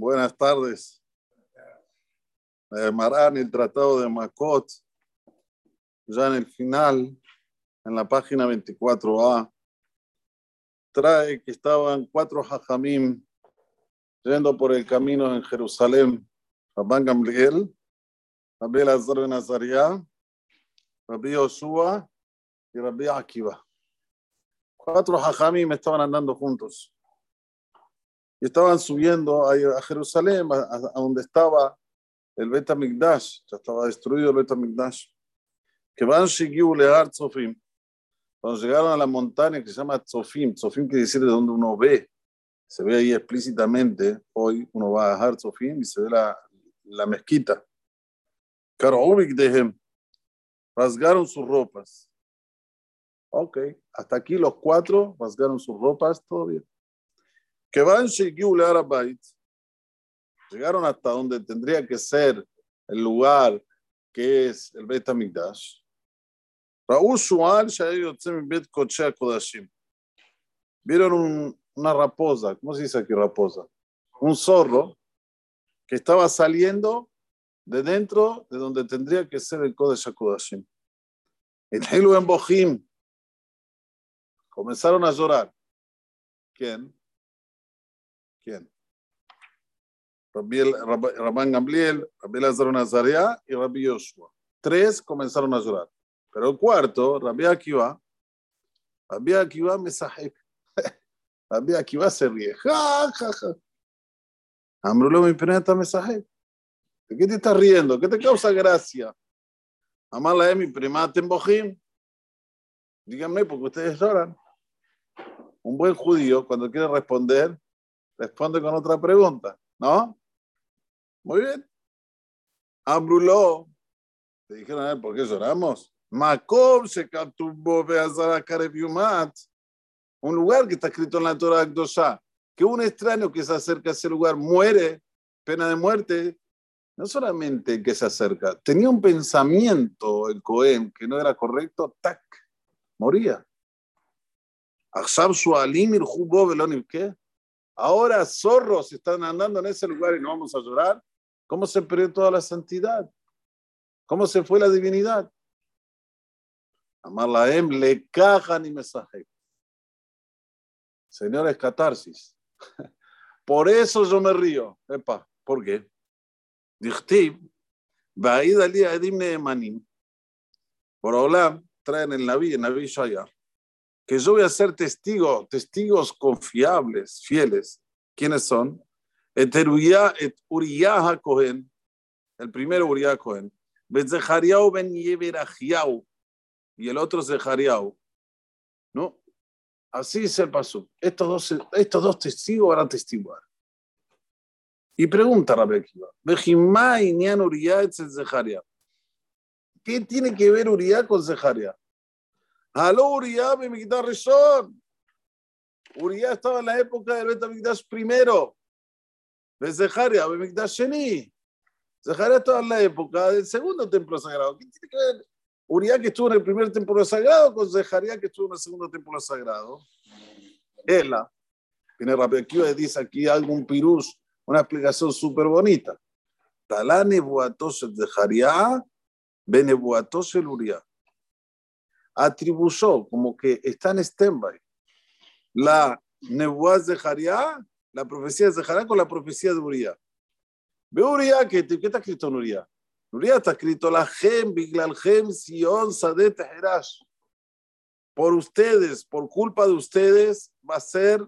Buenas tardes. Eh, Marán, el Tratado de Makot, ya en el final, en la página 24a, trae que estaban cuatro hajamim yendo por el camino en Jerusalén. Rabban Gamliel, Rabbi Lazar ben Azariah, Rabbi Yoshua y Rabbi Akiva. Cuatro hajamim estaban andando juntos. Y estaban subiendo a, Jerusalén, a, donde estaba el Bet HaMikdash, ya estaba destruido el Bet HaMikdash. Que van Shigiu Lear Tzofim. Cuando llegaron a la montaña que se llama Tzofim, Tzofim quiere decir de donde uno ve, se ve ahí explícitamente, hoy uno va a Har Tzofim y se ve la, la mezquita. Karobik de rasgaron sus ropas. Ok, hasta aquí los cuatro rasgaron sus ropas, todo bien. Que van llegaron hasta donde tendría que ser el lugar que es el Bet HaMikdash. Vieron una raposa, ¿cómo se dice aquí raposa? Un zorro que estaba saliendo de dentro de donde tendría que ser el Kodesh HaKodashim. En Bohim comenzaron a llorar. ¿Quién? ¿Quién? Rabban Gamliel, Rabbi Lazar Nazaria y Rabbi Yoshua. Tres comenzaron a llorar. Pero el cuarto, Rabbi Akiva, Rabbi Akiva me sahek. Rabbi Akiva se ríe. Ja, ja, ja. Mi peneta me sahek. ¿De qué te estás riendo? ¿Qué te causa gracia? Amala de mi primate en Bojim. Díganme, porque ustedes lloran. Un buen judío, cuando quiere responder, responde con otra pregunta, ¿no? Muy bien. Ambruló. Te dijeron ¿por qué lloramos? Makom se capturó un lugar que está escrito en la Torah Akdosha, que un extraño que se acerca a ese lugar muere, pena de muerte, no solamente que se acerca, tenía un pensamiento el Cohen que no era correcto, tac, moría. ¿qué? Ahora zorros están andando en ese lugar y no vamos a llorar. ¿Cómo se perdió toda la santidad? ¿Cómo se fue la divinidad? Amar la em le caja ni mensaje. Señores, catarsis. Por eso yo me río. Epa, ¿por qué? Dichtib, Baid Ali Edim Manim. Por hablar, traen el Naví, el Naví Shayar que yo voy a ser testigo, testigos confiables, fieles. ¿Quiénes son? Et Uriah Cohen, el primero Uriah Cohen, ben Yeverachiau, y el otro Zechariau. ¿No? Así es el paso. Estos dos, estos dos testigos van a testiguar. Y pregunta Rabbi Akiva, ¿Qué tiene que ver Uriah con Zechariah? Aló Uriah Bemigdash Rishon. Uriah estaba en la época del Betamigdash primero. De Zeharia, Bemigdash Sheni. Zeharia estaba en la época del segundo templo sagrado. ¿Qué tiene que ver Uriah que estuvo en el primer templo sagrado con Zeharia que estuvo en el segundo templo sagrado? Ella. Tiene Rabbi Akiva dice aquí algún pirus, una explicación súper bonita. Talane buatos el Zeharia, bene buatos el Uriah atribuyó como que está en stand-by la Nebuaz de Jariá, la profecía de Jariá con la profecía de Uriah. Ve Uriah, ¿qué, ¿qué está escrito en Uriah? Uriah está escrito la Gem, Biglal Gem, Sion, Sadet, Herash. Por ustedes, por culpa de ustedes, va a ser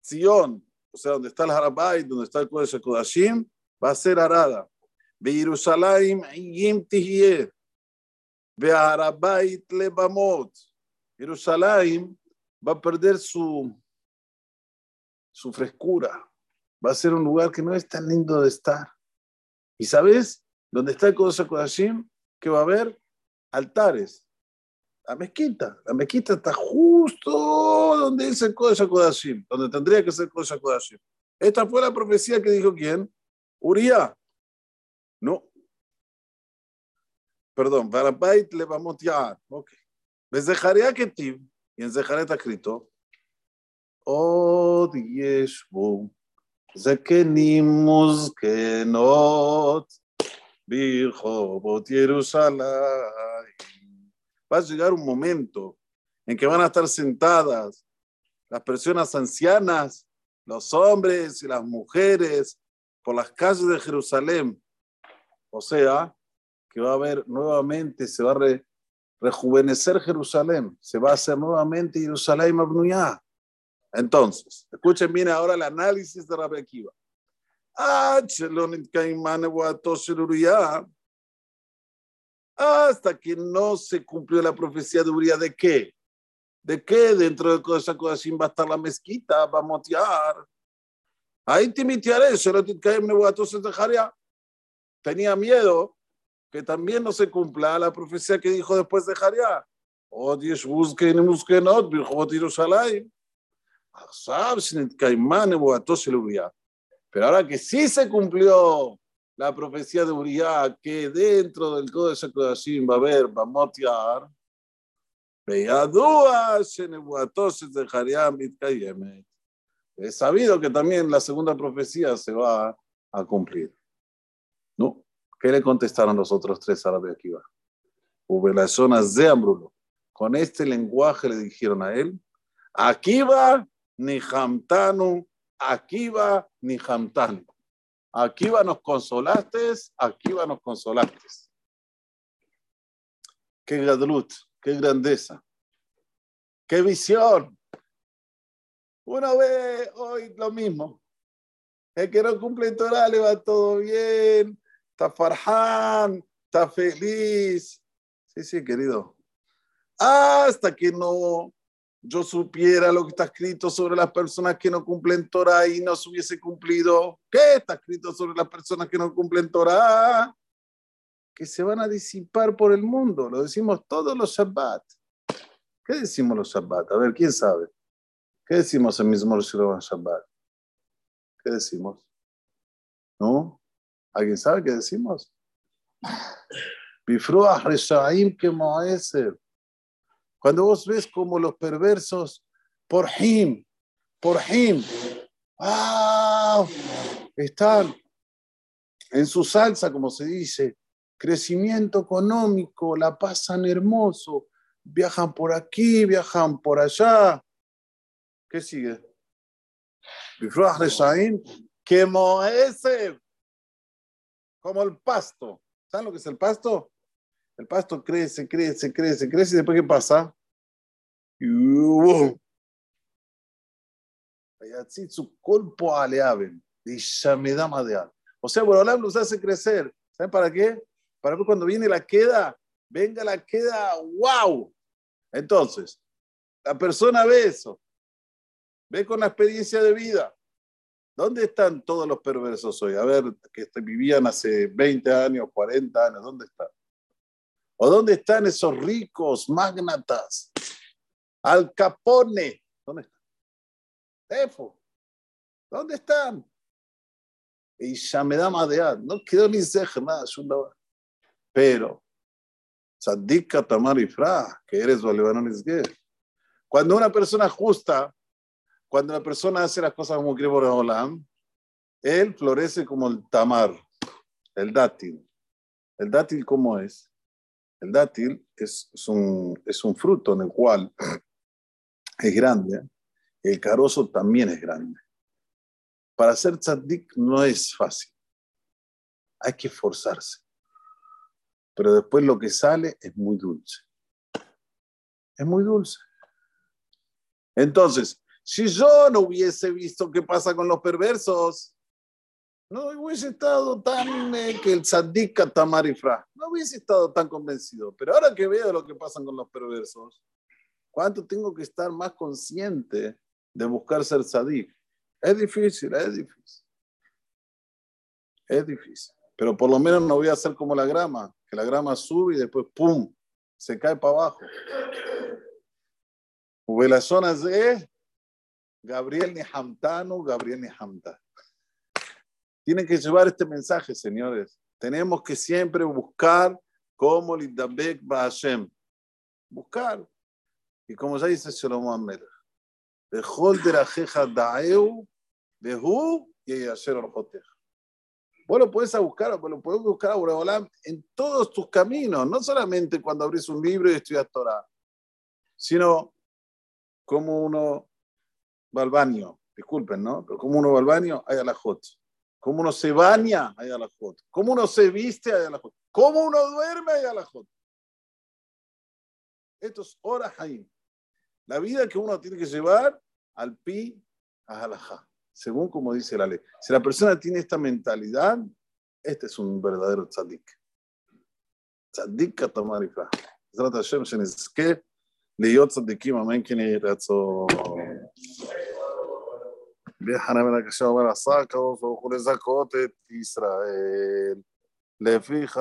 Sion, o sea, donde está el Harabait, donde está el Kodesh Kodashim, va a ser Arada. Jerusalén, Yim Tihye. Be'arabait lebamot. Jerusalén va a perder su, su frescura. Va a ser un lugar que no es tan lindo de estar. ¿Y sabes dónde está el Kodesh Kodashim? Que va a haber altares. La mezquita. La mezquita está justo donde dice el Kodesh Kodashim, donde tendría que ser el Kodesh Kodashim. Esta fue la profecía que dijo quién? Uriah. No, perdón, Barabait le vamos ya. Ok. Bezejaria Ketiv, y en Zejaria está escrito, Od Yeshbu זקנים וזקנות ברחובות ירושלים. Va a llegar un momento en que van a estar sentadas las personas ancianas, los hombres y las mujeres por las calles de Jerusalén. O sea, que va a haber nuevamente, se va a rejuvenecer Jerusalén, se va a hacer nuevamente Jerusalén Abnuyá. Entonces, escuchen bien ahora el análisis de Rabbi Akiva. Hasta que no se cumplió la profecía de Uriah, ¿de qué? ¿De qué dentro de esa cosa va a estar la mezquita? Va a motear. Ahí te mitiaré, Tenía miedo que también no se cumpla la profecía que dijo después de Jaria. Odies busquen y busquen, Jerusalén. Pero ahora que sí se cumplió la profecía de Uriah, que dentro del Código de Kodashim va a haber, va a motear, es sabido que también la segunda profecía se va a cumplir. ¿Qué le contestaron los otros tres árabes aquí? las zonas de Ambrulo. Con este lenguaje le dijeron a él, aquí va ni Hamtanu, aquí va ni Hamtanu. Aquí va nos consolaste, aquí va nos consolaste. Qué gadlut, qué grandeza, qué visión. Uno ve hoy lo mismo. El que no cumple Torah le va todo bien, está farhan, está feliz. Sí, sí, querido. Hasta que no yo supiera lo que está escrito sobre las personas que no cumplen Torah y no se hubiese cumplido, ¿qué está escrito sobre las personas que no cumplen Torah? Que se van a disipar por el mundo. Lo decimos todos los Shabbat. ¿Qué decimos los Shabbat? A ver, ¿quién sabe? ¿Qué decimos en mismo Shabbat? ¿Qué decimos? ¿No? ¿Alguien sabe qué decimos? Bifruah Reshaim que cuando vos ves como los perversos, por him, por him, ¡ah! están en su salsa, como se dice, crecimiento económico, la pasan hermoso, viajan por aquí, viajan por allá. ¿Qué sigue? Como ese, como el pasto. ¿Saben lo que es el pasto? El pasto crece, crece, crece, crece y después ¿qué pasa? su cuerpo aleaben, O sea, bueno, los hace crecer. ¿Saben para qué? Para que cuando viene la queda, venga la queda, wow. Entonces, la persona ve eso, ve con la experiencia de vida. ¿Dónde están todos los perversos hoy? A ver, que vivían hace 20 años, 40 años, ¿dónde están? ¿O dónde están esos ricos magnatas? Al Capone. ¿Dónde están? Tefo. ¿Dónde están? Y ya me da madead. No quedó ni ceja nada. Pero, Sadika Tamar Ifra, que eres que Cuando una persona justa, cuando la persona hace las cosas como quiere Olam, él florece como el tamar, el dátil. ¿El dátil cómo es? El dátil es, un, es un fruto en el cual es grande, el carozo también es grande. Para ser tzaddik no es fácil, hay que esforzarse, pero después lo que sale es muy dulce. Es muy dulce. Entonces, si yo no hubiese visto qué pasa con los perversos, no hubiese estado tan eh, que el tzaddik tamarifra, no hubiese estado tan convencido. Pero ahora que veo lo que pasa con los perversos, ¿cuánto tengo que estar más consciente de buscar ser tzadik? Es difícil, es difícil. Es difícil. Pero por lo menos no voy a hacer como la grama, que la grama sube y después ¡pum! se cae para abajo. Hubo las zonas de Gabriel ni Hamtano, Gabriel ni Hamtano. Tienen que llevar este mensaje, señores. Tenemos que siempre buscar cómo Lidabek Hashem. Buscar. Y como ya dice la jeja daeu, behu y ayer orjoteja. Vos lo podés buscar, vos lo buscar a Boreolam en todos tus caminos, no solamente cuando abrís un libro y estudias Torah, sino como uno va al baño, disculpen, ¿no? Pero como uno va al baño, hay alajot. Como uno se baña, hay alajot. Como uno se viste, hay alajot. Como uno duerme, hay alajot. Esto es hora Jaim. La vida que uno tiene que llevar al pi a halajá, según como dice la ley. Si la persona tiene esta mentalidad, este es un verdadero tzadik. Tzadik katamar ifra. בעזרת השם שנזכה להיות צדיקים, אמן כן יהי רצון. בחנה מן הקשה אומר עשה הקרוב ברוך הוא לזכות את ישראל. לפיכך